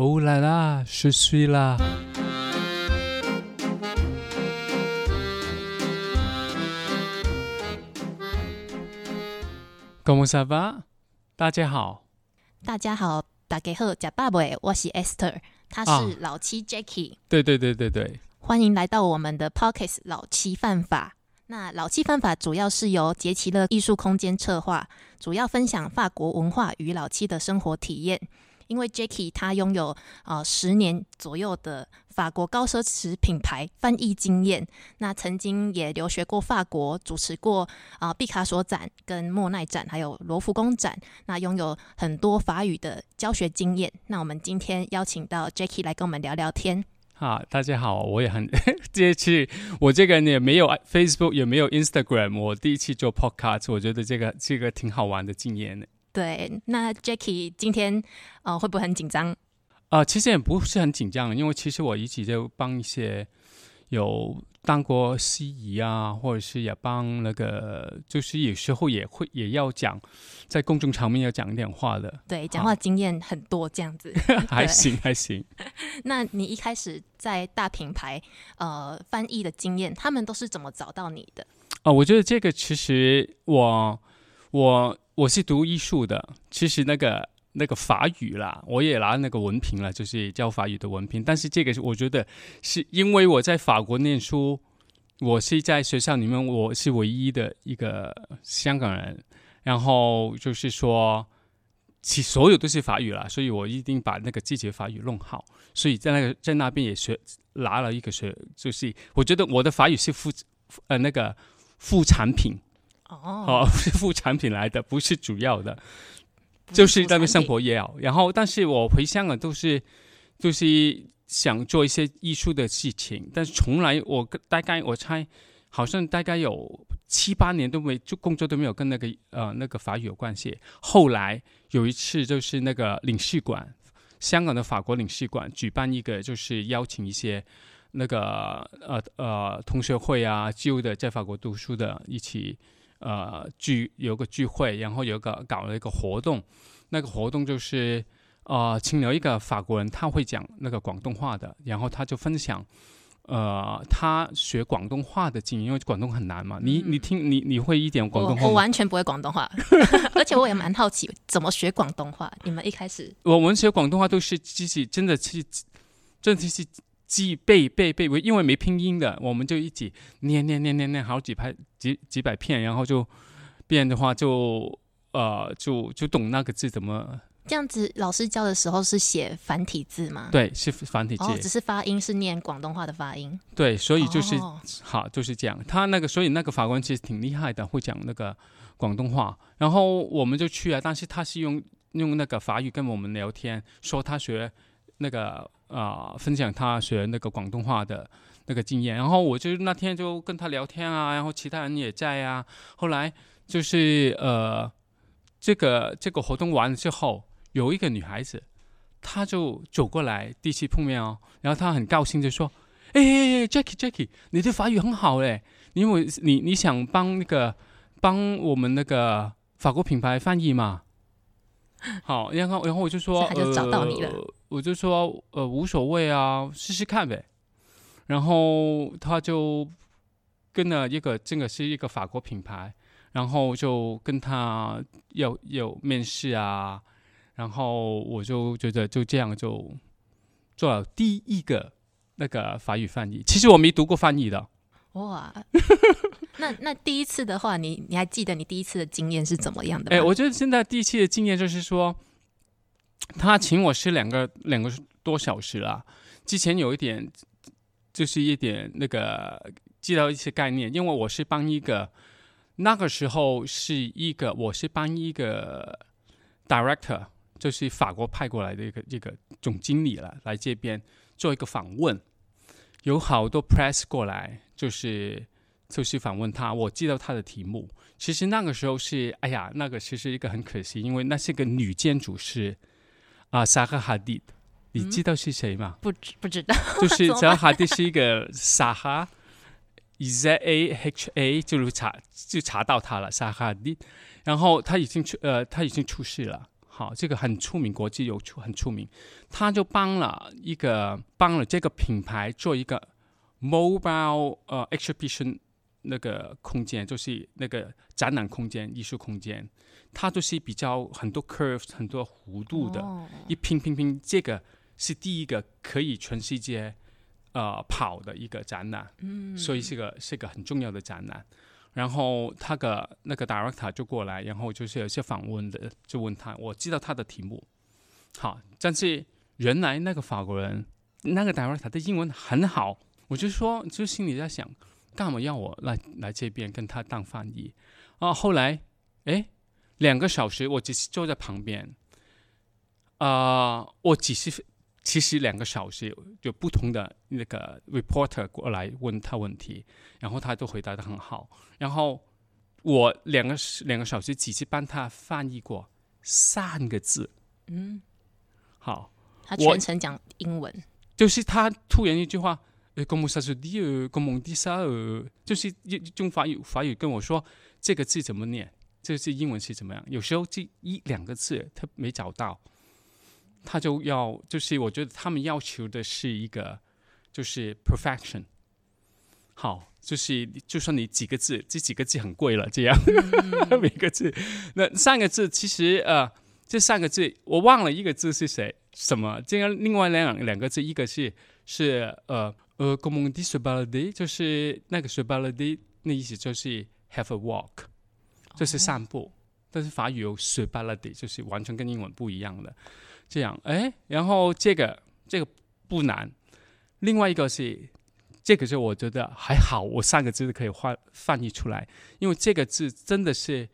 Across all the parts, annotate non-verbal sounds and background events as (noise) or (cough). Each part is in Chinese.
Oh là là, je suis là. Comment ça va？大家好，大家好，大家好，假爸爸，我是 Esther，他啊是老七 Jackie，、对对对对对，欢迎来到我们的 Pockets 老七犯法。那老七犯法主要是由杰奇乐艺术空间策划，主要分享法国文化与老七的生活体验。因为 Jackie 他拥有呃十年左右的法国高奢侈品牌翻译经验，那曾经也留学过法国，主持过啊、呃毕卡索展、跟莫奈展，还有罗浮宫展，那拥有很多法语的教学经验。那我们今天邀请到 Jackie 来跟我们聊聊天。啊，大家好，我也很 (laughs) 这次我这个人也没有 Facebook，也没有 Instagram，我第一次做 Podcast，我觉得这个这个挺好玩的经验的。对，那 Jackie 今天呃会不会很紧张？啊、其实也不是很紧张，因为其实我一直就帮一些有当过司仪啊，或者是也帮那个，就是有时候也会也要讲，在公众场面要讲一点话的，对，讲话经验很多这样子。(laughs) 还行还行。(laughs) 那你一开始在大品牌呃翻译的经验，他们都是怎么找到你的？啊、我觉得这个其实我我我是读艺术的，其实那个那个法语啦，我也拿那个文凭了，就是教法语的文凭。但是这个是我觉得是因为我在法国念书，我是在学校里面我是唯一的一个香港人，然后就是说。其所有都是法语啦，所以我一定把那个自己法语弄好。所以在那个在那边也学拿了一个学，就是我觉得我的法语是副呃那个副产品哦，哦，(laughs) 是副产品来的，不是主要的，不就是那边生活也好。然后，但是我回香港都是就是想做一些艺术的事情，但是从来我大概我猜好像大概有七八年都没就工作都没有跟那个呃那个法语有关系。后来有一次就是那个领事馆，香港的法国领事馆举办一个就是邀请一些。那个呃呃同学会啊，旧的在法国读书的一起呃聚有个聚会，然后有个搞了一个活动，那个活动就是呃请了一个法国人，他会讲那个广东话的，然后他就分享。呃，他学广东话的经验，因为广东很难嘛。你你听你你会一点广东话吗？我完全不会广东话，而且我也蛮好奇怎么学广东话。你们一开始我们学广东话都是自己真的是真的是记背背背，因为没拼音的，我们就一起念念念念念好几排几几百片，然后就变的话就呃就就懂那个字怎么这样子，老师教的时候是写繁体字吗？对是繁体字、哦，只是发音是念广东话的发音。对，所以就是、哦好就是这样。他那个所以那个法官其实挺厉害的，会讲那个广东话，然后我们就去啊，但是他是用用那个法语跟我们聊天，说他学那个啊、分享他学那个广东话的那个经验，然后我就那天就跟他聊天啊，然后其他人也在啊，后来就是呃这个这个活动完了之后，有一个女孩子，她就走过来第一次碰面哦，然后她很高兴就说。哎哎哎，Jackie Jackie，你的法语很好哎，因为你你想帮那个帮我们那个法国品牌翻译嘛？(laughs) 好，然后然后我就说，他就找到你了呃，我就说呃无所谓啊，试试看呗。然后他就跟了一个这个是一个法国品牌，然后就跟他要有面试啊，然后我就觉得就这样就做了第一个那个法语翻译。其实我没读过翻译的，哇，那那第一次的话，你你还记得你第一次的经验是怎么样的？哎，我觉得现在第一次的经验就是说，他请我吃两个两个多小时啦。之前有一点，就是一点那个知道一些概念，因为我是帮一个那个时候是一个我是帮一个 director，就是法国派过来的一个一个总经理了，来这边做一个访问，有好多 press 过来，就是就是访问他，我记得他的题目。其实那个时候是，哎呀，那个其实一个很可惜，因为那是个女建筑师啊，萨哈哈蒂，你知道是谁吗？不知不知道，就是萨赫哈蒂是一个萨哈，Z A H A，就是查就查到他了，萨哈蒂，然后他已经出呃，他已经出事了。好，这个很出名，国际有出很出名，他就帮了一个帮了这个品牌做一个 mobile 呃 exhibition 那个空间，就是那个展览空间、艺术空间，它就是比较很多 curves 很多弧度的，哦。一拼拼拼，这个是第一个可以全世界呃跑的一个展览，嗯，所以是个是个很重要的展览。然后他的那个 director 就过来，然后就是有些访问的，就问他，我知道他的题目，好，但是原来那个法国人那个 director 的英文很好，我就说，就心里在想，干嘛要我来来这边跟他当翻译？啊？后来，哎，两个小时，我只是坐在旁边，啊、我只是其实两个小时有不同的那个 reporter 过来问他问题，然后他都回答的很好，然后我两个两个小时只是帮他翻译过三个字，嗯，好，他全程讲英文，就是他突然一句话，呃，comment ça se dit，呃，comment dit ça，呃，就是用用法语法语跟我说这个字怎么念，这个字英文是怎么样。有时候这一两个字他没找到，他就要就是我觉得他们要求的是一个就是 perfection。好，就是就算你几个字，这几个字很贵了，这样、(laughs) 每个字，那三个字其实呃，这三个字我忘了一个字是谁什么，这样另外两两个字，一个是是呃呃 m on dit se balader，就是那个 se balader，那意思就是 have a walk，就是散步，但是法语有 se balader，就是完全跟英文不一样的。这样，哎，然后这个这个不难，另外一个是这个是我觉得还好，我三个字可以换翻译出来，因为这个字真的是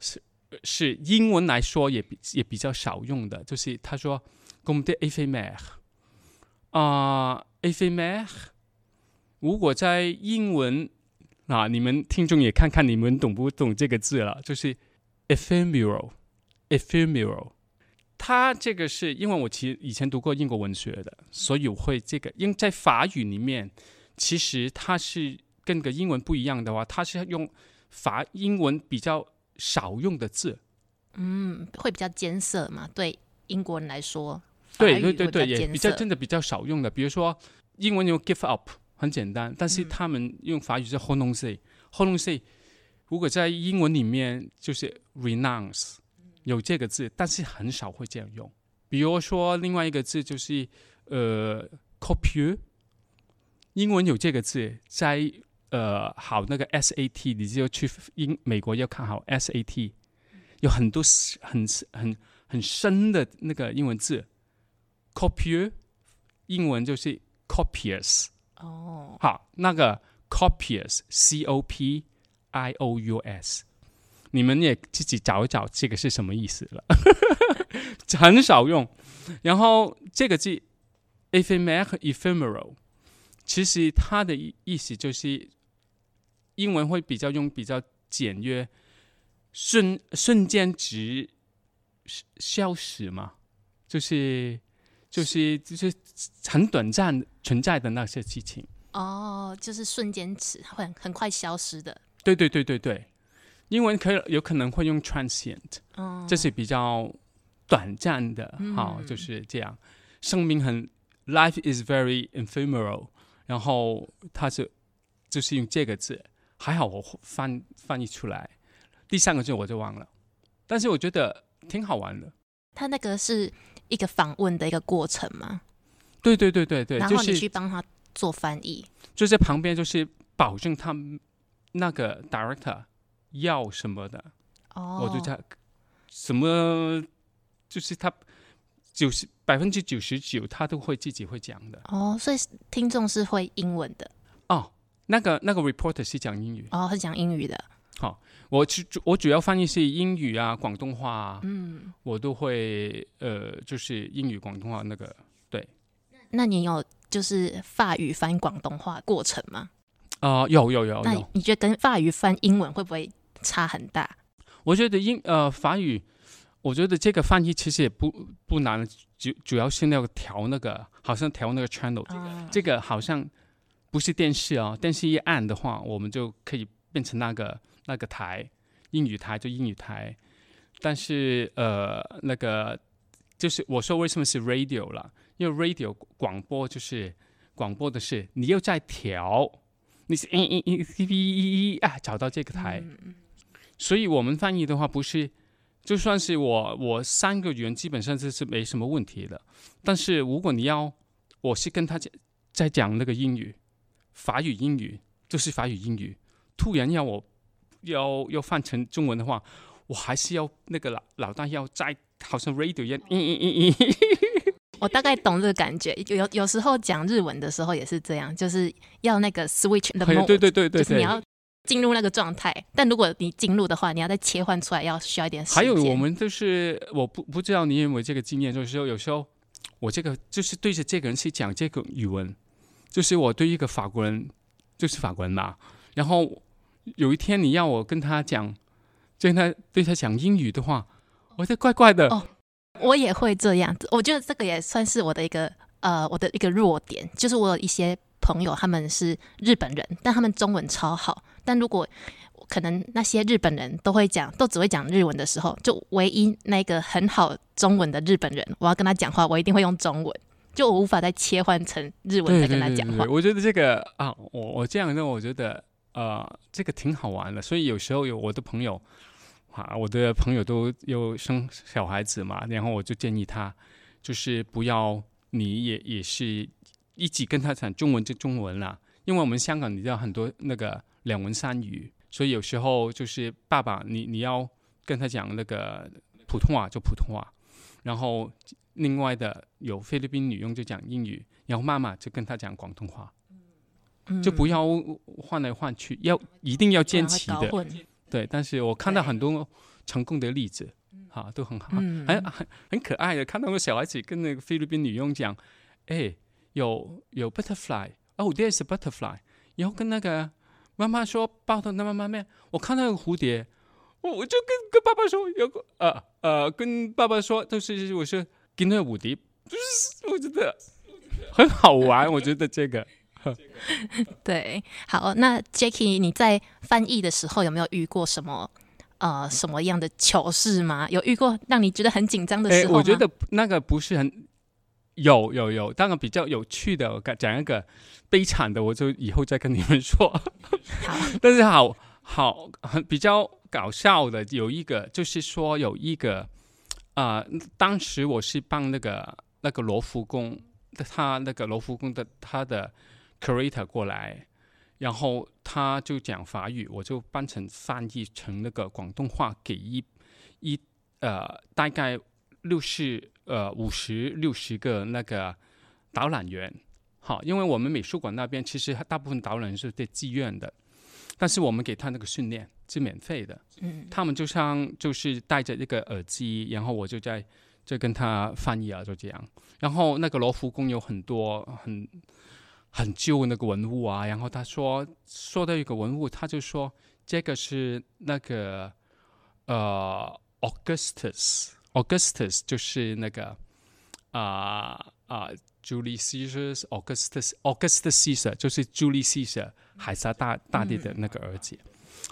是是英文来说也比也比较少用的，就是他说 “comme des éphémères” 啊、e ephemere 如果在英文啊，你们听众也看看你们懂不懂这个字了，就是 ephemeral，ephemeral。它这个是因为我其实以前读过英国文学的，所以我会这个。因为在法语里面，其实它是跟个英文不一样的话，它是用法英文比较少用的字。嗯，会比较艰涩嘛？对英国人来说，对对对对，也比较真的比较少用的。比如说英文有 give up 很简单，但嗯是他们用法语是 hold on say hold on say。如果在英文里面就是 renounce 有这个字，但是很少会这样用。比如说另外一个字就是呃 copieux，英文有这个字，在呃好那个 SAT，你就去英美国要看好 SAT，有很多很很很深的那个英文字 copieux，英文就是 copious。哦，好，那个 copious，c o p i o u s，你们也自己找一找这个是什么意思了，(laughs) 很少用。然后这个字 ephemer ephemeral，其实它的意意思就是英文会比较用比较简约，瞬瞬间值消失嘛，就是就是就是很短暂存在的那些事情。哦，就是瞬间词，会很很快消失的。对对对对对，英文可以有可能会用 transient，哦，这是比较短暂的，好、就是这样。生命很 life is very ephemeral，然后它是就是用这个字，还好我翻翻译出来，第三个字我就忘了，但是我觉得挺好玩的。他那个是一个访问的一个过程嘛，对对对对对，然后你去帮他做翻译。就在旁边，就是保证他们那个 director 要什么的，哦，我就在什么，就是他九十百分之九十九，他都会自己会讲的。哦，所以听众是会英文的，哦，那个那个 reporter 是讲英语，哦，是讲英语的。我主我主要翻译是英语啊、广东话啊，嗯，我都会呃，就是英语、广东话那个对那你有就是法语翻广东话过程吗？啊、有有有那有，你觉得跟法语翻英文会不会差很大？我觉得英呃法语，我觉得这个翻译其实也不不难，主主要是那个调那个，好像调那个 channel，、啊这个好像不是电视哦，电视一按的话，我们就可以变成那个那个台，英语台就英语台，但是呃，那个就是我说为什么是 radio 了，因为 radio 广播就是广播的是你又在调，你是嗯嗯嗯 C V 啊找到这个台，所以我们翻译的话不是。就算是我，我三个语言基本上这是没什么问题的。但是如果你要，我是跟他讲在讲那个英语，法语英语就是法语英语，突然要我要要换成中文的话，我还是要那个老老大要再好像 radio 一样，嗯嗯嗯嗯。我大概懂这个感觉，有有时候讲日文的时候也是这样，就是要那个 switch the mode，对对对对，就是你要。进入那个状态，但如果你进入的话，你要再切换出来，要需要一点时间。还有，我们就是我不不知道你有没有这个经验，就是说有时候我这个就是对着这个人去讲这个语文，就是我对一个法国人，就是法国人嘛。然后有一天你要我跟他讲，跟他对他讲英语的话，我觉得怪怪的。哦，我也会这样子。我觉得这个也算是我的一个呃，我的一个弱点，就是我有一些。朋友他们是日本人，但他们中文超好。但如果可能那些日本人都会讲，都只会讲日文的时候，就唯一那个很好中文的日本人，我要跟他讲话，我一定会用中文，就我无法再切换成日文再跟他讲话。我觉得这个啊，我我这样认为，我觉得呃，这个挺好玩的。所以有时候有我的朋友啊，我的朋友都有生小孩子嘛，然后我就建议他，就是不要你也也是。一起跟他讲中文就中文了，因为我们香港你知道很多那个两文三语，所以有时候就是爸爸你你要跟他讲那个普通话就普通话，然后另外的有菲律宾女佣就讲英语，然后妈妈就跟他讲广东话，就不要换来换去，要一定要坚持的，对。但是我看到很多成功的例子，哈，都很好，很很很可爱的，看到个小孩子跟那个菲律宾女佣讲，哎。有有 butterfly，哦，there's a butterfly。然后跟那个妈妈说抱到那妈妈面，我看到个蝴蝶，我我就跟跟爸爸说有个呃呃，跟爸爸说都是我说跟那个蝴蝶，就是我觉得很好玩，我觉得这个。(laughs) 对，好，那 Jackie，你在翻译的时候有没有遇过什么呃什么样的糗事吗？有遇过让你觉得很紧张的时候吗？我觉得那个不是很。有有有，当然比较有趣的，我讲一个悲惨的，我就以后再跟你们说。好，(laughs) 但是好好很比较搞笑的，有一个就是说有一个啊，当时我是帮那个那个罗浮宫的他那个罗浮宫的他的 curator 过来，然后他就讲法语，我就帮成翻译成那个广东话给一一呃大概六十。呃，五十六十个那个导览员，好，因为我们美术馆那边其实大部分导览是在自愿的，但是我们给他那个训练是免费的，嗯，他们就像就是戴着那个耳机，然后我就在在跟他翻译啊，就这样。然后那个罗浮宫有很多很很旧那个文物啊，然后他说说到一个文物，他就说这个是那个呃 Augustus。Augustus 就是那个啊啊，Julius Caesar，Augustus Augustus Caesar 就是 Julius Caesar 海撒大大帝的那个儿子，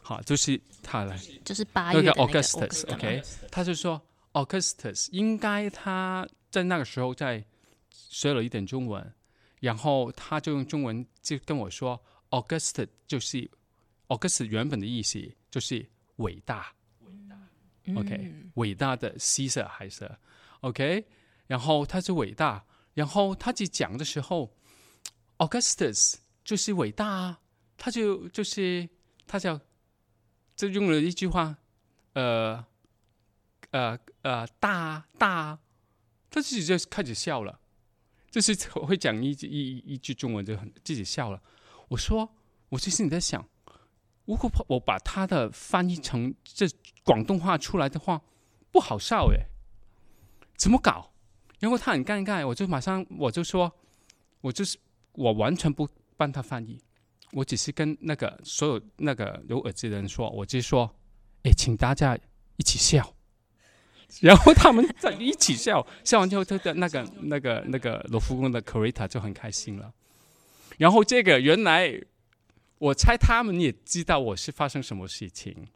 好，就是他来，就是八月那个 Augustus，OK，他就说 Augustus 应该他在那个时候在学了一点中文，然后他就用中文就跟我说，Augustus 就是 Augustus 原本的意思就是伟大。OK，伟大的 Caesar 还是 OK，然后他是伟大，然后他去讲的时候，Augustus 就是伟大啊，他就就是他叫就用了一句话，呃呃呃大大，他自己就开始笑了，就是 (laughs) 会讲一句一一句中文就很自己笑了。我说，我其实你在想。如果我把他的翻译成这广东话出来的话，不好笑诶，怎么搞？然后他很尴尬，我就马上我就说，我就是我完全不帮他翻译，我只是跟那个所有那个有耳机的人说，我就说，哎，请大家一起笑，然后他们在一起笑，笑完之后，他的那个那个那个罗浮宫的 c u r a t a 就很开心了，然后这个原来。我猜他们也知道我是发生什么事情，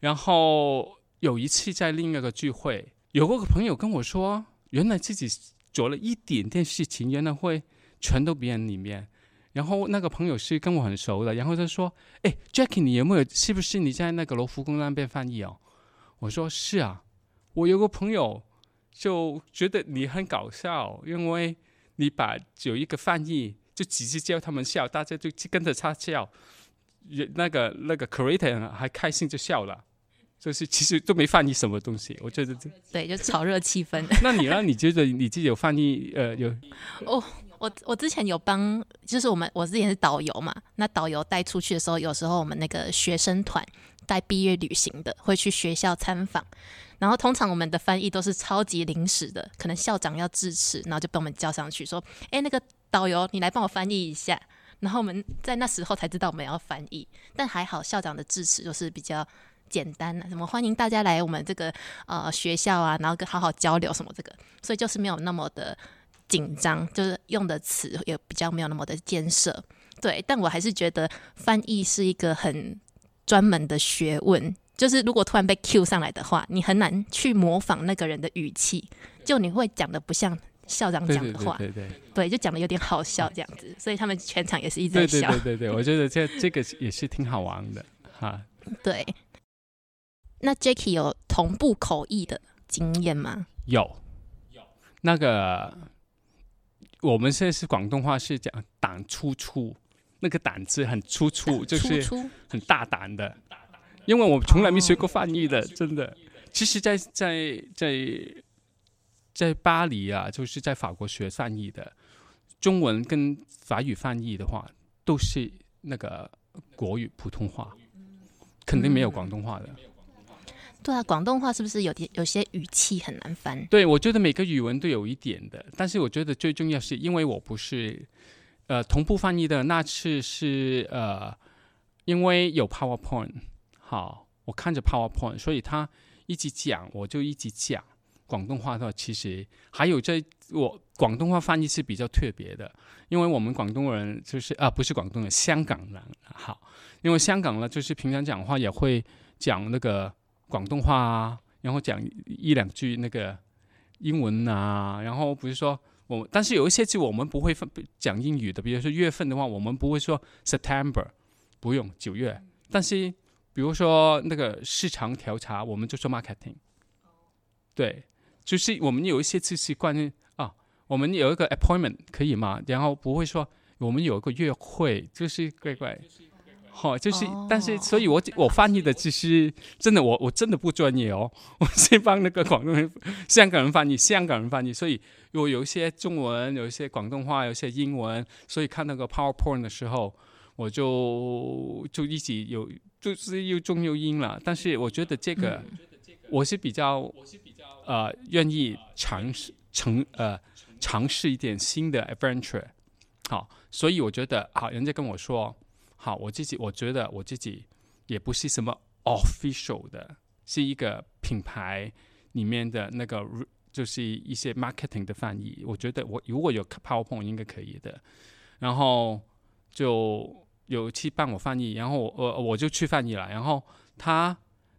然后有一次在另一个聚会，有个朋友跟我说，原来自己做了一点点事情，原来会传到别人里面。然后那个朋友是跟我很熟的，然后他说：“哎，Jackie，你有没有？是不是你在那个罗浮宫那边翻译哦？”我说：“是啊，我有个朋友就觉得你很搞笑，因为你把有一个翻译就只是叫他们笑，大家就跟着他笑，那个那个 creator 还开心就笑了。”就是其实都没翻译什么东西，我觉得对，就炒热气氛。(laughs) 那你呢？你觉得你自己有翻译？呃，有哦。我我之前有帮，就是我们我之前是导游嘛，那导游带出去的时候，有时候我们那个学生团带毕业旅行的会去学校参访，然后通常我们的翻译都是超级临时的，可能校长要致辞，然后就被我们叫上去说：“哎，那个导游，你来帮我翻译一下。”然后我们在那时候才知道我们要翻译，但还好校长的致辞就是比较简单的，什么欢迎大家来我们这个呃学校啊，然后跟好好交流什么这个，所以就是没有那么的。紧张就是用的词也比较没有那么的艰涩，对，但我还是觉得翻译是一个很专门的学问。就是如果突然被 Q 上来的话，你很难去模仿那个人的语气，就你会讲的不像校长讲的话，对对对，就讲的有点好笑这样子。所以他们全场也是一直在笑。对对对对，(laughs) 我觉得这这个也是挺好玩的哈。对，那 Jacky 有同步口译的经验吗？有，有那个。我们现在是广东话，是讲胆粗粗，那个胆子很粗粗，就是很大胆的。因为我从来没学过翻译的，真的。其实，在在在在巴黎啊，就是在法国学翻译的，中文跟法语翻译的话，都是那个国语普通话，肯定没有广东话的。对啊，广东话是不是有点有些语气很难翻？对，我觉得每个语文都有一点的，但是我觉得最重要是因为我不是呃同步翻译的那次是呃因为有 PowerPoint，好，我看着 PowerPoint，所以他一直讲，我就一直讲广东话的，其实还有这我广东话翻译是比较特别的，因为我们广东人就是啊不是广东人，香港人好，因为香港呢就是平常讲话也会讲那个。广东话啊，然后讲一两句那个英文啊，然后不是说我，但是有一些字我们不会分讲英语的，比如说月份的话，我们不会说 September，不用九月。但是比如说那个市场调查，我们就做 marketing。对，就是我们有一些就是关于啊，我们有一个 appointment 可以吗？然后不会说我们有一个约会，就是乖乖。好，就是，但是，所以我我翻译的其实真的，我我真的不专业哦，(laughs) 我是帮那个广东人、香港人翻译，香港人翻译，所以我有一些中文，有一些广东话，有一些英文，所以看那个 PowerPoint 的时候，我就就一起有，就是又中又英了。但是我觉得这个，我是比较，我是比较呃愿意尝试尝呃尝试一点新的 adventure。好，所以我觉得好，人家跟我说。好，我自己我觉得我自己也不是什么 official 的，是一个品牌里面的那个，就是一些 marketing 的翻译。我觉得我如果有 PowerPoint 应该可以的。然后就有去帮我翻译，然后我我我就去翻译了，然后他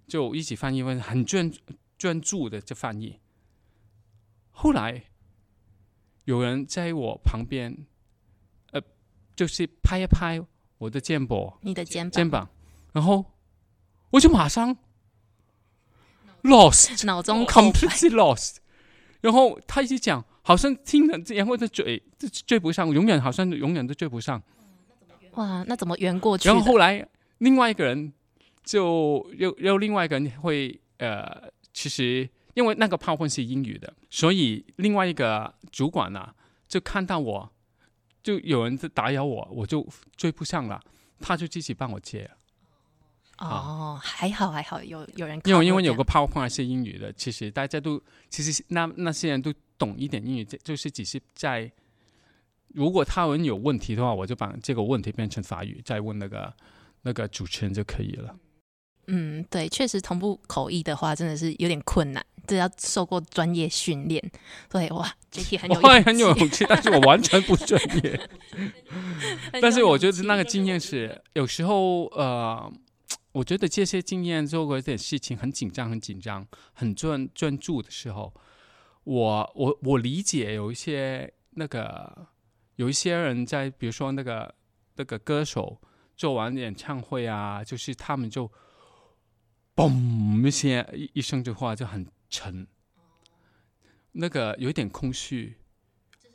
就一起翻译，很专专注的就翻译。后来有人在我旁边，呃，就是拍一拍。我的肩膀，你的肩膀，肩膀，然后我就马上 lost，脑中 completely lost。然后他一直讲，好像听着，然后的嘴就追不上，永远好像永远都追不上。哇，那怎么圆过去？然后后来另外一个人就又又另外一个人会呃，其实因为那个炮混是英语的，所以另外一个主管呢就看到我。就有人在打扰我，我就追不上了，他就自己帮我接。哦，还好还好，有有人。因为因为有个 PowerPoint 是英语的，其实大家都其实那那些人都懂一点英语，就是只是在如果他们有问题的话，我就把这个问题变成法语，再问那个那个主持人就可以了。嗯，对，确实同步口译的话，真的是有点困难。这要受过专业训练，对哇，Jacky 很有 (laughs) 很有勇气，但是我完全不专业。(laughs) 但是我觉得那个经验是，有时候呃，我觉得这些经验做过一点事情很紧张、很紧张、很专专注的时候，我我我理解有一些那个有一些人在，比如说那个那个歌手做完演唱会啊，就是他们就嘣一些一一声的话就很沉，那个有一点空虚，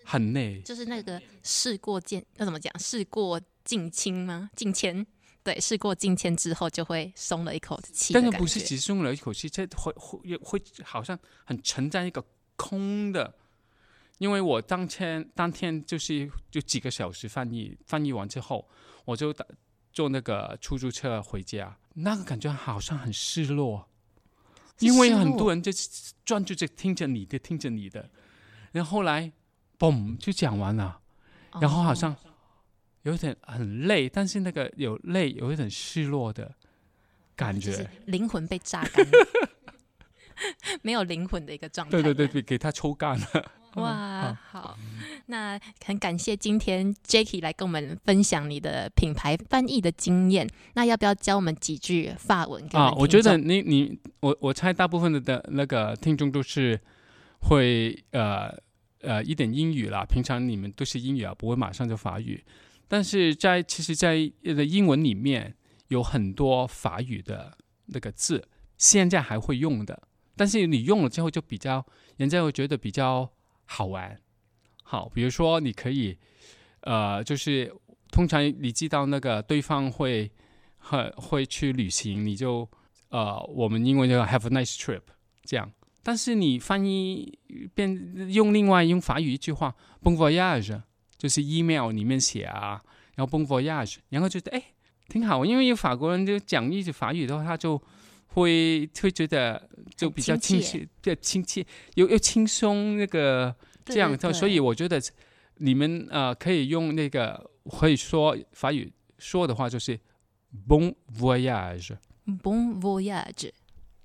很累。就是那个事过境要怎么讲？事过境迁吗？境迁。对，事过境迁之后，就会松了一口气。但是不是只松了一口气，这会会会好像很沉在一个空的。因为我当天当天就是就几个小时翻译，翻译完之后，我就打坐那个出租车回家，那个感觉好像很失落，因为很多人就专注着听着你的，听着你的，然后来嘣就讲完了，然后好像。有点很累，但是那个有累，有一点失落的感觉，灵魂被榨干，(laughs) 没有灵魂的一个状态。对对对对，给他抽干了。哇，好，那很感谢今天 Jacky 来跟我们分享你的品牌翻译的经验。那要不要教我们几句法文？啊，我觉得你你我我猜大部分的的那个听众都是会呃呃一点英语啦，平常你们都是英语啊，不会马上就法语。但是在其实，在的英文里面有很多法语的那个字，现在还会用的。但是你用了之后，就比较人家会觉得比较好玩。好，比如说你可以，呃，就是通常你知道那个对方会会会去旅行，你就呃，我们英文叫 have a nice trip 这样。但是你翻译变用另外用法语一句话 bon voyage。就是 email 里面写啊，然后 bon voyage，然后觉得哎挺好，因为有法国人就讲一句法语的话，他就会会觉得就比较亲切，比较亲切，又又轻松那个这样，所以我觉得你们呃可以用那个可以说法语说的话就是 bon voyage，bon voyage，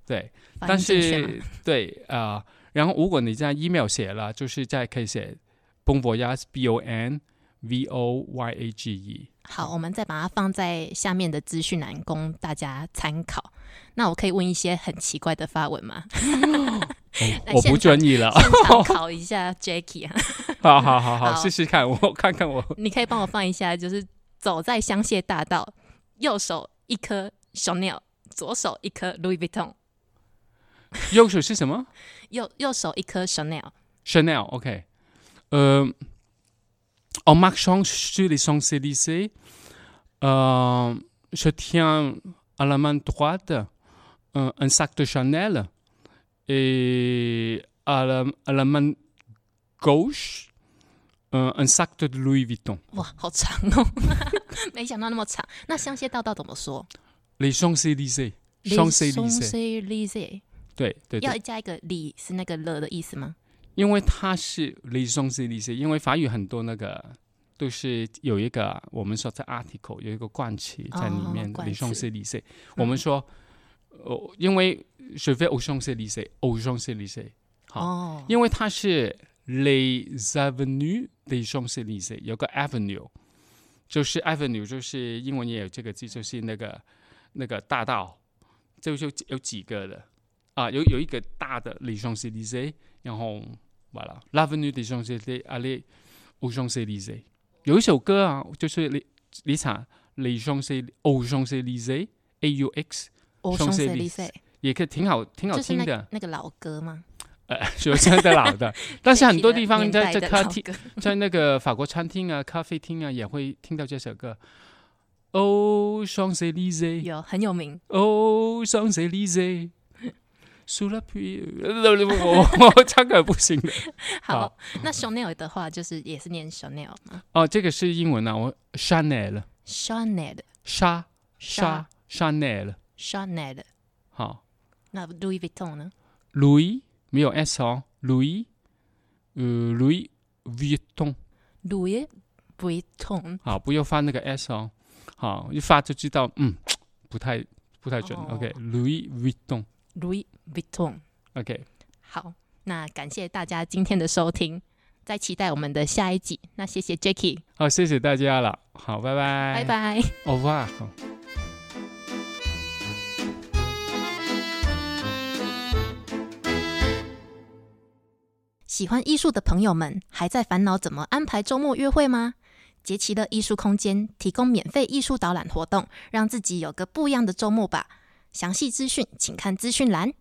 对，但是对啊，然后如果你在 email 写了，就是在可以写。Bon voyage, B O N V O Y A G E。好，我们再把它放在下面的资讯栏供大家参考。那我可以问一些很奇怪的发文吗？我不专业了，现场考一下 Jacky 啊。好好好好，试试看，我看看我。你可以帮我放一下，就是走在香榭大道，右手一颗 Chanel，左手一颗 Louis Vuitton。右手是什么？右右手一颗 Chanel。Chanel，OK。Euh, en marchant sur les Champs-Élysées, euh, je tiens à la main droite un, sac de Chanel et à la, à la main gauche un, sac de Louis Vuitton. (laughs) (laughs) Les Champs-Élysées. Champs-Élysées. 对对对。要加一个“里”是那个“了”的意思吗？因为它是 les Champs-Élysées，因为法语很多那个 都是有一个，我们说在 article 有一个冠词在里面，李松 C 里 C。我们说，哦，因为除非欧松 C 里 C，欧松 C 里 C。好，因为它是 le avenue，里双 C 里 C 有个 avenue，就是 avenue，就是英文也有这个字，就是那个那个大道，就就有几个的啊，有有一个大的李松 C 里 C，然后完了，la avenue de 双 C 里 C，alle 欧双 C 里 C。有一首歌啊就是李李想李双 say o 双 say lisa aux 双 say lisa 也可以挺好挺好听的。那个老歌吗？呃 (laughs) 学生的老的。(laughs) 但是很多地方在在咖啡 (laughs) 在那个法国餐厅啊咖啡厅啊也会听到这首歌。o 双 say lisa 有很有名。o 双 say lisa 输了皮，我我唱歌不行的。好，那 Chanel 的话就是也是念 Chanel 吗？哦，这个是英文啊，我 Chanel，Chanel，沙沙 Chanel，Chanel。好，那 Louis Vuitton 呢？Louis 没有 S 哦，Louis，呃，Louis Vuitton，Louis Vuitton。好，不要发那个 S 哦，好，一发就知道，嗯，不太不太准。OK，Louis Vuitton。Louis Vuitton，OK。好，那感谢大家今天的收听，再期待我们的下一集。那谢谢 Jackie，好，谢谢大家了，好，拜拜，拜拜。Oh 喜欢艺术的朋友们，还在烦恼怎么安排周末约会吗？杰奇的艺术空间提供免费艺术导览活动，让自己有个不一样的周末吧。详细资讯请看资讯栏。